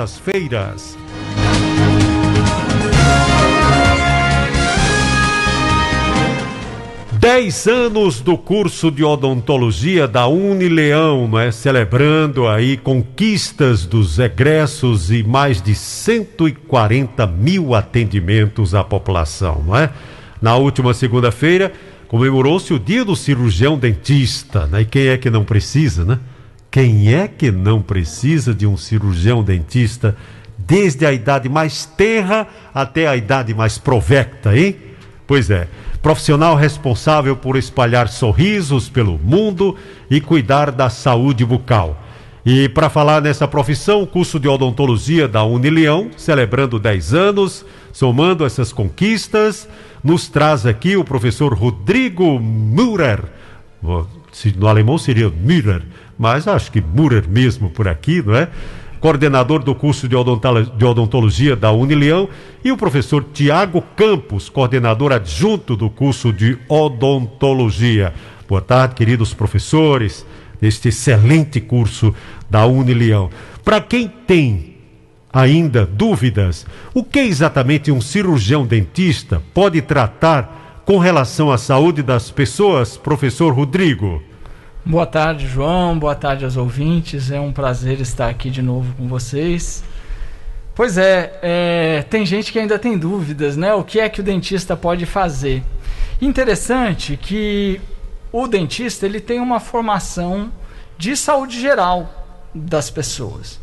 As feiras. Dez anos do curso de odontologia da Unileão, não é? Celebrando aí conquistas dos egressos e mais de 140 mil atendimentos à população, não é? Na última segunda-feira comemorou-se o dia do cirurgião dentista, né? E quem é que não precisa, né? Quem é que não precisa de um cirurgião dentista desde a idade mais terra até a idade mais provecta, hein? Pois é, profissional responsável por espalhar sorrisos pelo mundo e cuidar da saúde bucal. E para falar nessa profissão, o curso de odontologia da Unileão, celebrando 10 anos, somando essas conquistas, nos traz aqui o professor Rodrigo Müller. No alemão seria Müller mas acho que Murer mesmo por aqui, não é? Coordenador do curso de odontologia da Unileão, e o professor Tiago Campos, coordenador adjunto do curso de odontologia. Boa tarde, queridos professores, deste excelente curso da Unileão. Para quem tem ainda dúvidas, o que exatamente um cirurgião dentista pode tratar com relação à saúde das pessoas, professor Rodrigo? Boa tarde, João. Boa tarde aos ouvintes. É um prazer estar aqui de novo com vocês. Pois é, é, tem gente que ainda tem dúvidas, né? O que é que o dentista pode fazer? Interessante que o dentista ele tem uma formação de saúde geral das pessoas.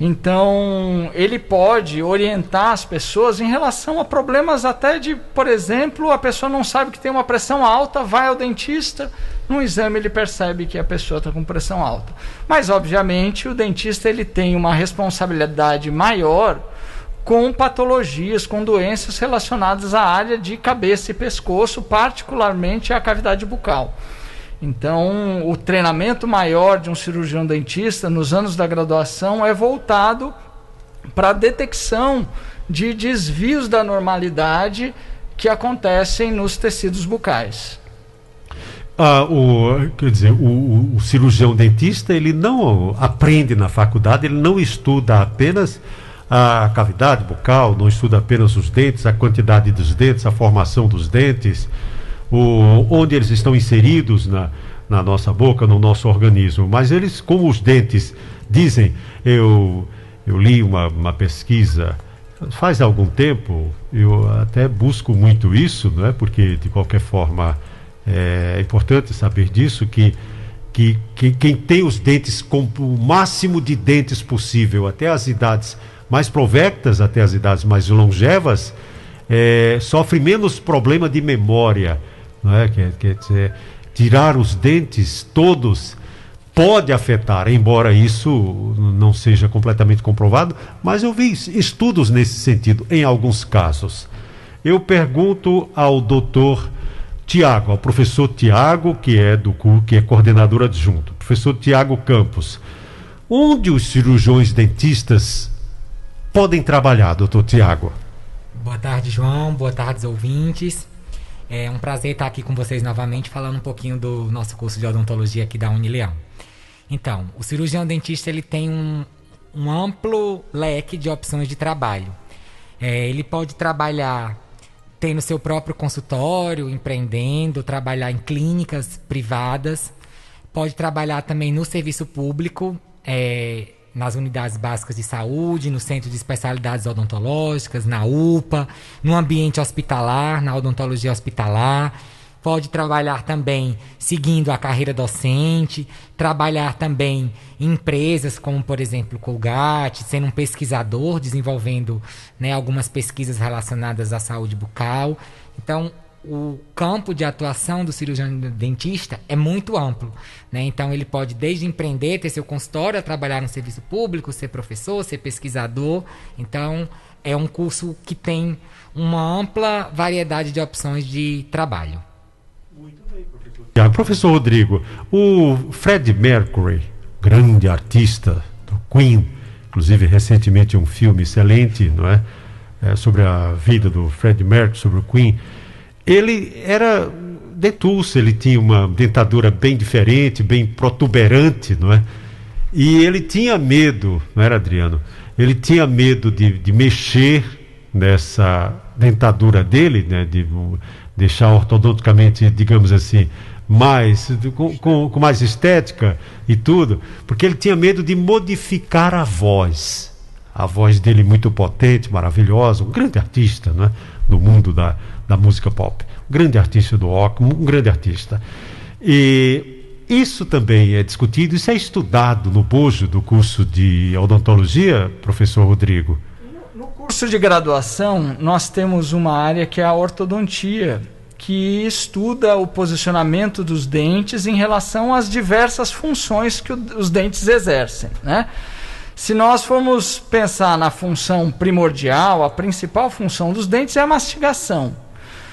Então, ele pode orientar as pessoas em relação a problemas até de, por exemplo, a pessoa não sabe que tem uma pressão alta, vai ao dentista, no exame ele percebe que a pessoa está com pressão alta. Mas, obviamente, o dentista ele tem uma responsabilidade maior com patologias, com doenças relacionadas à área de cabeça e pescoço, particularmente a cavidade bucal. Então, o treinamento maior de um cirurgião dentista nos anos da graduação é voltado para a detecção de desvios da normalidade que acontecem nos tecidos bucais. Ah, o, quer dizer, o, o, cirurgião dentista ele não aprende na faculdade, ele não estuda apenas a cavidade bucal, não estuda apenas os dentes, a quantidade dos dentes, a formação dos dentes, o, onde eles estão inseridos na, na nossa boca, no nosso organismo. Mas eles, como os dentes, dizem, eu, eu li uma, uma pesquisa faz algum tempo, eu até busco muito isso, não é? porque de qualquer forma é importante saber disso, que, que, que quem tem os dentes com o máximo de dentes possível, até as idades mais provectas, até as idades mais longevas, é, sofre menos problema de memória não é? Quer, quer dizer, tirar os dentes todos pode afetar, embora isso não seja completamente comprovado, mas eu vi estudos nesse sentido em alguns casos. Eu pergunto ao doutor Tiago, ao professor Tiago, que é do que é coordenador adjunto, professor Tiago Campos, onde os cirurgiões dentistas podem trabalhar, doutor Tiago? Boa tarde, João. Boa tarde, ouvintes. É um prazer estar aqui com vocês novamente falando um pouquinho do nosso curso de odontologia aqui da Unileão. Então, o cirurgião dentista ele tem um, um amplo leque de opções de trabalho. É, ele pode trabalhar tendo seu próprio consultório, empreendendo, trabalhar em clínicas privadas, pode trabalhar também no serviço público, é, nas unidades básicas de saúde, no centro de especialidades odontológicas, na UPA, no ambiente hospitalar, na odontologia hospitalar. Pode trabalhar também seguindo a carreira docente, trabalhar também em empresas como, por exemplo, Colgate, sendo um pesquisador, desenvolvendo né, algumas pesquisas relacionadas à saúde bucal. Então, o campo de atuação do cirurgião dentista é muito amplo. Né? Então, ele pode, desde empreender, ter seu consultório, trabalhar no serviço público, ser professor, ser pesquisador. Então, é um curso que tem uma ampla variedade de opções de trabalho. Muito bem, professor. Professor Rodrigo, o Fred Mercury, grande artista do Queen, inclusive recentemente um filme excelente, não é? é sobre a vida do Fred Mercury, sobre o Queen ele era detulso, ele tinha uma dentadura bem diferente, bem protuberante, não é? E ele tinha medo, não era, Adriano? ele tinha medo de, de mexer nessa dentadura dele, né, de deixar ortodonticamente, digamos assim, mais com, com, com, mais estética e tudo, porque ele tinha medo de modificar a voz. A voz dele muito potente, maravilhosa, um grande artista né, no mundo da, da música pop. Um grande artista do rock, um grande artista. E isso também é discutido, isso é estudado no bojo do curso de odontologia, professor Rodrigo? No curso de graduação, nós temos uma área que é a ortodontia, que estuda o posicionamento dos dentes em relação às diversas funções que os dentes exercem, né? Se nós formos pensar na função primordial, a principal função dos dentes é a mastigação.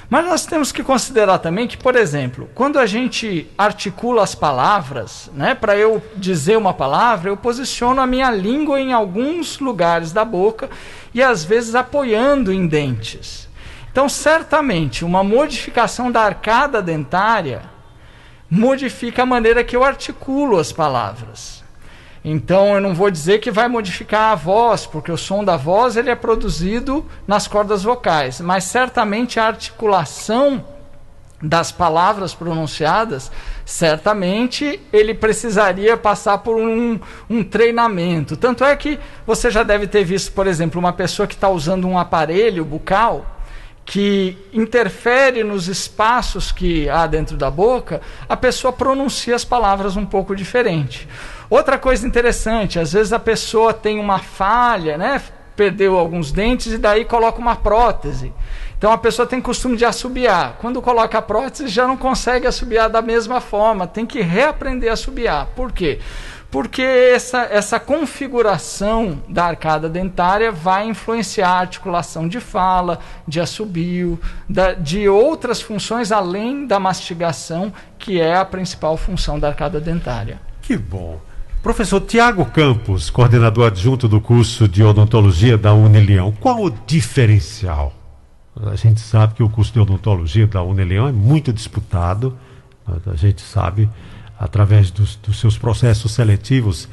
Mas nós temos que considerar também que, por exemplo, quando a gente articula as palavras, né, para eu dizer uma palavra, eu posiciono a minha língua em alguns lugares da boca e às vezes apoiando em dentes. Então, certamente, uma modificação da arcada dentária modifica a maneira que eu articulo as palavras. Então eu não vou dizer que vai modificar a voz, porque o som da voz ele é produzido nas cordas vocais, mas certamente a articulação das palavras pronunciadas, certamente ele precisaria passar por um, um, treinamento. Tanto é que você já deve ter visto, por exemplo, uma pessoa que está usando um aparelho bucal que interfere nos espaços que há dentro da boca, a pessoa pronuncia as palavras um pouco diferente. Outra coisa interessante, às vezes a pessoa tem uma falha, né? Perdeu alguns dentes e daí coloca uma prótese. Então a pessoa tem costume de assobiar. Quando coloca a prótese já não consegue assobiar da mesma forma, tem que reaprender a assobiar. Por quê? porque essa, essa configuração da arcada dentária vai influenciar a articulação de fala, de assobio, da, de outras funções além da mastigação, que é a principal função da arcada dentária. Que bom. Professor Tiago Campos, coordenador adjunto do curso de odontologia da Unileão, qual o diferencial? A gente sabe que o curso de odontologia da Unileão é muito disputado, a gente sabe através dos, dos seus processos seletivos.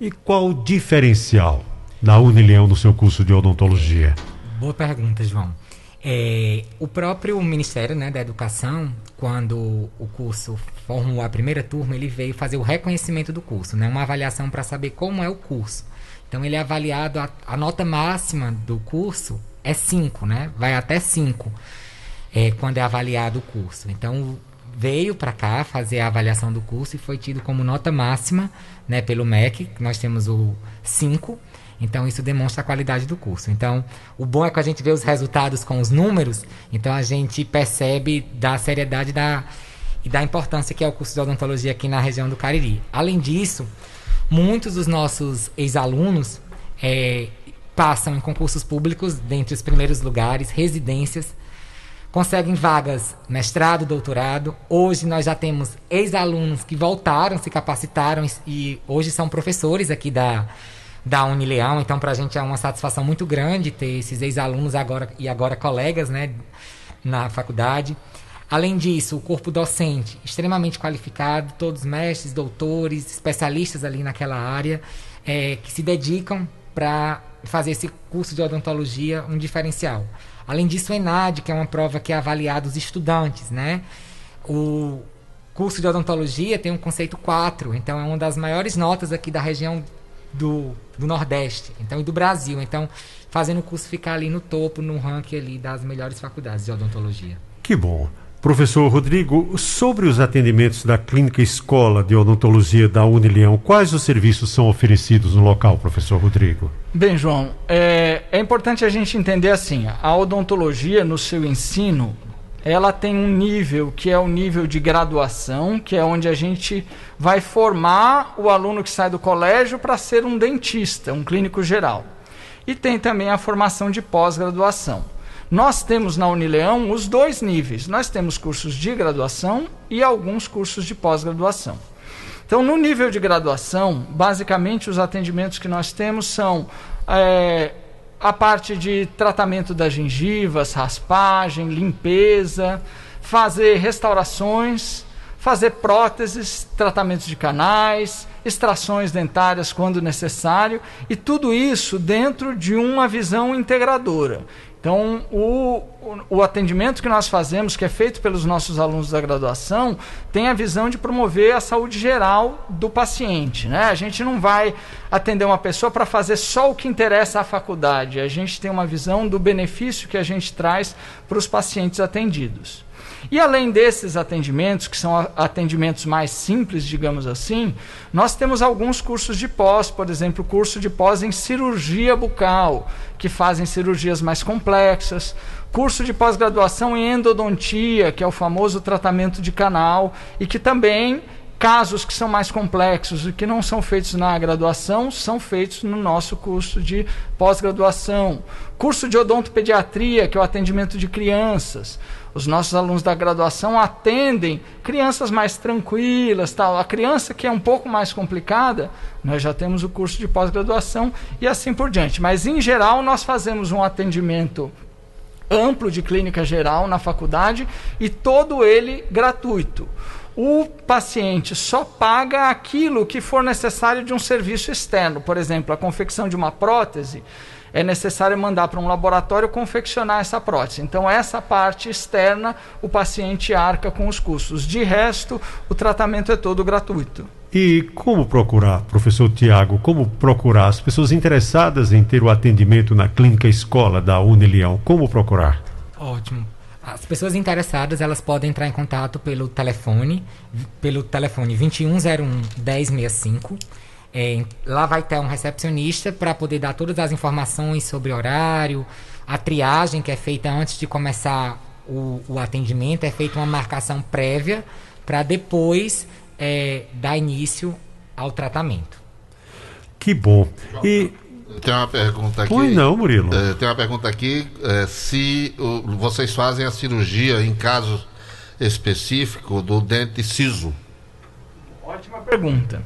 E qual o diferencial da Unileão no seu curso de odontologia? Boa pergunta, João. É, o próprio Ministério né, da Educação, quando o curso formou a primeira turma, ele veio fazer o reconhecimento do curso, né, uma avaliação para saber como é o curso. Então, ele é avaliado, a, a nota máxima do curso é 5, né, vai até 5 é, quando é avaliado o curso. Então, veio para cá fazer a avaliação do curso e foi tido como nota máxima né, pelo MEC, nós temos o 5. Então, isso demonstra a qualidade do curso. Então, o bom é que a gente vê os resultados com os números, então a gente percebe da seriedade da, e da importância que é o curso de odontologia aqui na região do Cariri. Além disso, muitos dos nossos ex-alunos é, passam em concursos públicos, dentre os primeiros lugares, residências, conseguem vagas mestrado, doutorado. Hoje nós já temos ex-alunos que voltaram, se capacitaram e hoje são professores aqui da, da Unileão. Então, para a gente é uma satisfação muito grande ter esses ex-alunos agora e agora colegas né, na faculdade. Além disso, o corpo docente extremamente qualificado, todos mestres, doutores, especialistas ali naquela área, é, que se dedicam para fazer esse curso de odontologia um diferencial. Além disso, o ENAD, que é uma prova que é avaliada os estudantes, né? O curso de odontologia tem um conceito 4, então é uma das maiores notas aqui da região do, do Nordeste, então e do Brasil. Então, fazendo o curso ficar ali no topo, no ranking ali das melhores faculdades de odontologia. Que bom. Professor Rodrigo, sobre os atendimentos da Clínica Escola de Odontologia da Unileão, quais os serviços são oferecidos no local, professor Rodrigo? Bem, João, é, é importante a gente entender assim: a odontologia no seu ensino ela tem um nível que é o nível de graduação, que é onde a gente vai formar o aluno que sai do colégio para ser um dentista, um clínico geral. E tem também a formação de pós-graduação. Nós temos na Unileão os dois níveis. Nós temos cursos de graduação e alguns cursos de pós-graduação. Então, no nível de graduação, basicamente os atendimentos que nós temos são é, a parte de tratamento das gengivas, raspagem, limpeza, fazer restaurações, fazer próteses, tratamentos de canais, extrações dentárias quando necessário, e tudo isso dentro de uma visão integradora. Então, o, o, atendimento que nós fazemos, que é feito pelos nossos alunos da graduação, tem a visão de promover a saúde geral do paciente. Né? A gente não vai atender uma pessoa para fazer só o que interessa à faculdade. A gente tem uma visão do benefício que a gente traz para os pacientes atendidos. E além desses atendimentos, que são atendimentos mais simples, digamos assim, nós temos alguns cursos de pós, por exemplo, curso de pós em cirurgia bucal, que fazem cirurgias mais complexas, curso de pós-graduação em endodontia, que é o famoso tratamento de canal, e que também casos que são mais complexos e que não são feitos na graduação são feitos no nosso curso de pós-graduação. Curso de odontopediatria, que é o atendimento de crianças. Os nossos alunos da graduação atendem crianças mais tranquilas, tal. A criança que é um pouco mais complicada, nós já temos o curso de pós-graduação e assim por diante. Mas em geral nós fazemos um atendimento amplo de clínica geral na faculdade e todo ele gratuito. O paciente só paga aquilo que for necessário de um serviço externo, por exemplo, a confecção de uma prótese é necessário mandar para um laboratório confeccionar essa prótese. Então, essa parte externa, o paciente arca com os custos. De resto, o tratamento é todo gratuito. E como procurar, professor Tiago, como procurar as pessoas interessadas em ter o atendimento na clínica escola da Unileão? Como procurar? Ótimo. As pessoas interessadas, elas podem entrar em contato pelo telefone, pelo telefone 2101 1065 é, lá vai ter um recepcionista para poder dar todas as informações sobre horário, a triagem que é feita antes de começar o, o atendimento, é feita uma marcação prévia para depois é, dar início ao tratamento. Que bom. E tem uma pergunta aqui. Pois não, Murilo. É, tem uma pergunta aqui. É, se o, vocês fazem a cirurgia em caso específico do dente siso? Ótima pergunta.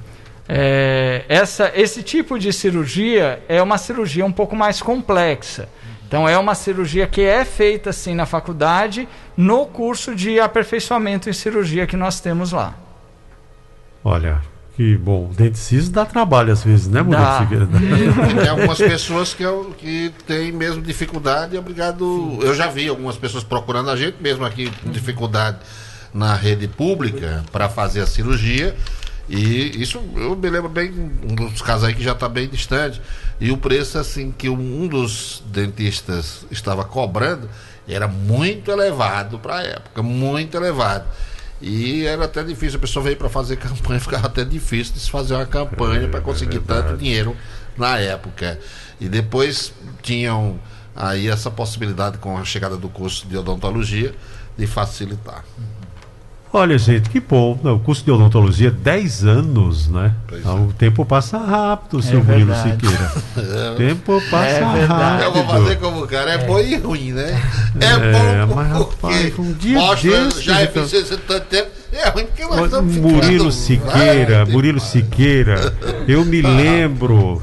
É, essa, esse tipo de cirurgia é uma cirurgia um pouco mais complexa. Então, é uma cirurgia que é feita sim na faculdade, no curso de aperfeiçoamento em cirurgia que nós temos lá. Olha, que bom. Dente ciso dá trabalho às vezes, né, Murilo Tem algumas pessoas que, eu, que têm mesmo dificuldade. Obrigado. Eu já vi algumas pessoas procurando a gente, mesmo aqui com dificuldade na rede pública, para fazer a cirurgia. E isso eu me lembro bem, um dos casos aí que já está bem distante. E o preço assim que um dos dentistas estava cobrando era muito elevado para a época, muito elevado. E era até difícil, a pessoa veio para fazer campanha, ficava até difícil de se fazer uma campanha é, para conseguir é tanto dinheiro na época. E depois tinham aí essa possibilidade com a chegada do curso de odontologia de facilitar. Olha, gente, que bom. O curso de odontologia, 10 anos, né? É. O tempo passa rápido, seu é Murilo Siqueira. O tempo passa é rápido. Eu vou fazer como o cara, é bom e ruim, né? É, é bom mas, rapaz, um dia mostra desse, já então... eficiência tanto tempo. É ruim porque nós estamos Murilo Siqueira, Murilo Siqueira, eu me ah. lembro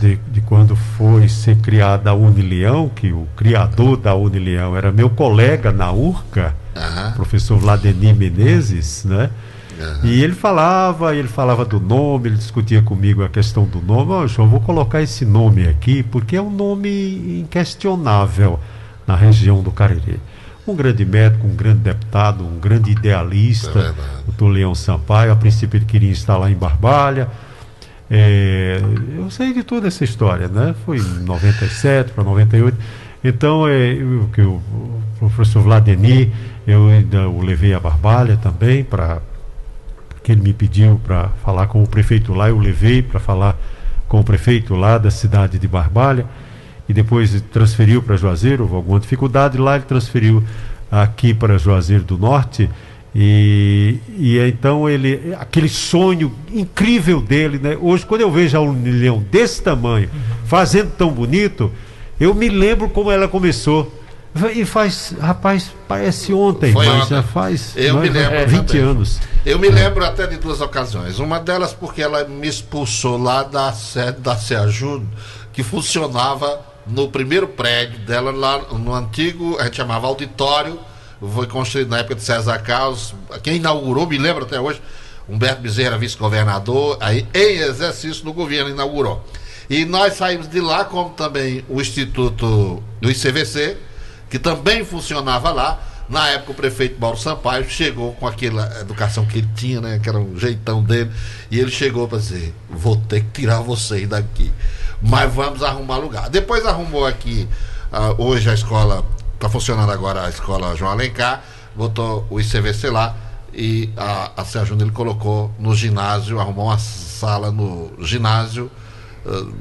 de, de, quando foi ser criada a Unileão, que o criador da Unileão era meu colega na URCA, uhum. professor Vladimir Menezes, né? Uhum. E ele falava, ele falava do nome, ele discutia comigo a questão do nome. Oh, João, vou colocar esse nome aqui, porque é um nome inquestionável na região do Cariri. Um grande médico, um grande deputado, um grande idealista, é o doutor Leão Sampaio. A princípio ele queria instalar em Barbalha é, eu sei de toda essa história, né? Foi em 97 para 98. Então, é, eu, que o, o professor Vladimir, eu ainda o levei a Barbalha também, para que ele me pediu para falar com o prefeito lá, eu levei para falar com o prefeito lá da cidade de Barbalha, e depois transferiu para Juazeiro, houve alguma dificuldade lá, ele transferiu aqui para Juazeiro do Norte, e, e então ele, aquele sonho incrível dele, né? Hoje, quando eu vejo a Unileão desse tamanho, fazendo tão bonito, eu me lembro como ela começou. E faz, rapaz, parece ontem, Foi mas ontem. já faz eu me lembro 20 também. anos. Eu me lembro até de duas ocasiões. Uma delas porque ela me expulsou lá da sede da Seajudo, que funcionava no primeiro prédio dela, lá no antigo, a gente chamava auditório foi construído na época de César Carlos. Quem inaugurou, me lembro até hoje, Humberto Bezerra, vice-governador, aí em exercício do governo, inaugurou. E nós saímos de lá, como também o Instituto do ICVC, que também funcionava lá. Na época, o prefeito Mauro Sampaio chegou com aquela educação que ele tinha, né? Que era um jeitão dele. E ele chegou para dizer: Vou ter que tirar vocês daqui. Mas vamos arrumar lugar. Depois arrumou aqui, uh, hoje a escola, está funcionando agora a escola João Alencar, botou o ICVC lá. E a, a Sérgio ele colocou no ginásio, arrumou uma sala no ginásio uh,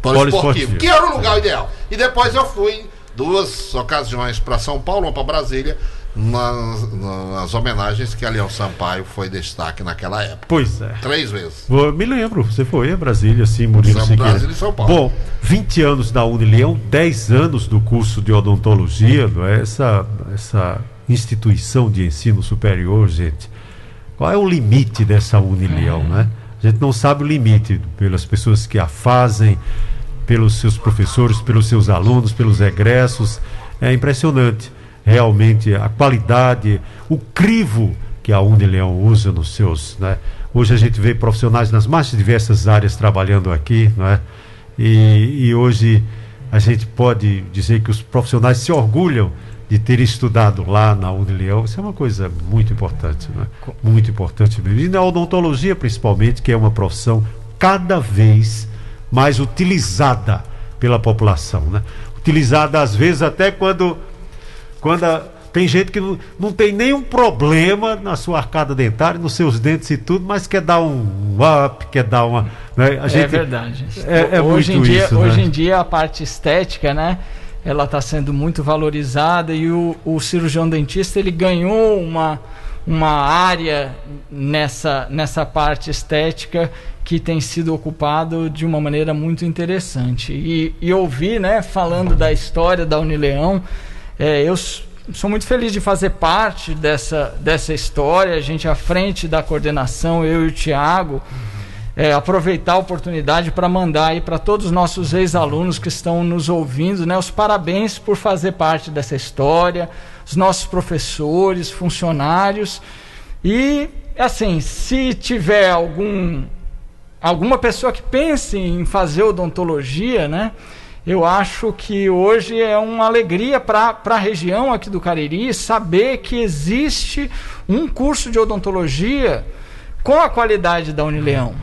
poliesportivo, que era o lugar ideal. E depois eu fui duas ocasiões para São Paulo, uma para Brasília, nas, nas, homenagens que a Leão Sampaio foi destaque naquela época. Pois é. Três vezes. me lembro, você foi a Brasília, sim, Murilo São Brasília e São Paulo. Bom, 20 anos da Unileão, 10 anos do curso de odontologia, não é? essa, essa instituição de ensino superior, gente. Qual é o limite dessa Unileão, né? A gente não sabe o limite pelas pessoas que a fazem, pelos seus professores, pelos seus alunos, pelos egressos. É impressionante, realmente, a qualidade, o crivo que a Unileão usa nos seus. Né? Hoje a gente vê profissionais nas mais diversas áreas trabalhando aqui, não é? E, e hoje a gente pode dizer que os profissionais se orgulham de ter estudado lá na Unileão. Isso é uma coisa muito importante, né? Muito importante. E na odontologia, principalmente, que é uma profissão cada vez mais utilizada pela população, né? Utilizada às vezes até quando quando a, tem gente que não, não tem nenhum problema na sua arcada dentária, nos seus dentes e tudo, mas quer dar um up, quer dar uma. Né? A é gente, é verdade. É, é hoje, em dia, isso, hoje né? em dia a parte estética, né? Ela está sendo muito valorizada e o, o cirurgião dentista ele ganhou uma, uma área nessa, nessa parte estética que tem sido ocupado de uma maneira muito interessante. E, e ouvir, né, falando da história da Unileão, é, eu sou muito feliz de fazer parte dessa, dessa história, a gente à frente da coordenação, eu e o Tiago, é, aproveitar a oportunidade para mandar aí para todos os nossos ex-alunos que estão nos ouvindo, né, os parabéns por fazer parte dessa história, os nossos professores, funcionários e assim, se tiver algum alguma pessoa que pense em fazer odontologia, né? Eu acho que hoje é uma alegria para a região aqui do Cariri saber que existe um curso de odontologia com a qualidade da Unileão.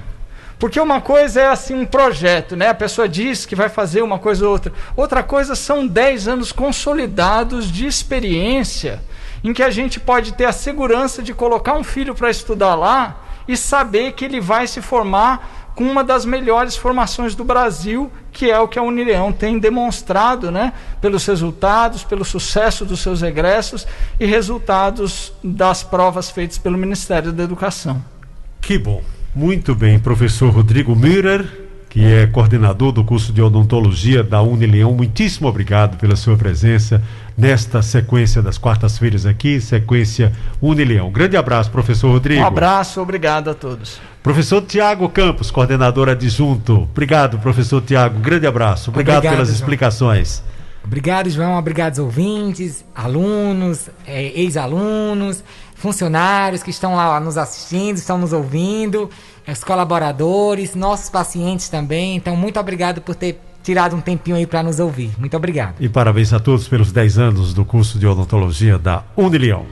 Porque uma coisa é assim um projeto, né? A pessoa diz que vai fazer uma coisa ou outra. Outra coisa são 10 anos consolidados de experiência em que a gente pode ter a segurança de colocar um filho para estudar lá e saber que ele vai se formar com uma das melhores formações do Brasil, que é o que a Unileão tem demonstrado, né, pelos resultados, pelo sucesso dos seus egressos e resultados das provas feitas pelo Ministério da Educação. Que bom. Muito bem, professor Rodrigo Müller, que é coordenador do curso de odontologia da Unileão. Muitíssimo obrigado pela sua presença nesta sequência das quartas-feiras aqui, sequência Unileão. Grande abraço, professor Rodrigo. Um abraço, obrigado a todos. Professor Tiago Campos, coordenador adjunto. Obrigado, professor Tiago. Grande abraço. Obrigado, obrigado pelas João. explicações. Obrigado, João. Obrigado, ouvintes, alunos, é, ex-alunos, funcionários que estão lá nos assistindo, estão nos ouvindo, os colaboradores, nossos pacientes também. Então, muito obrigado por ter tirado um tempinho aí para nos ouvir. Muito obrigado. E parabéns a todos pelos 10 anos do curso de odontologia da Unilião.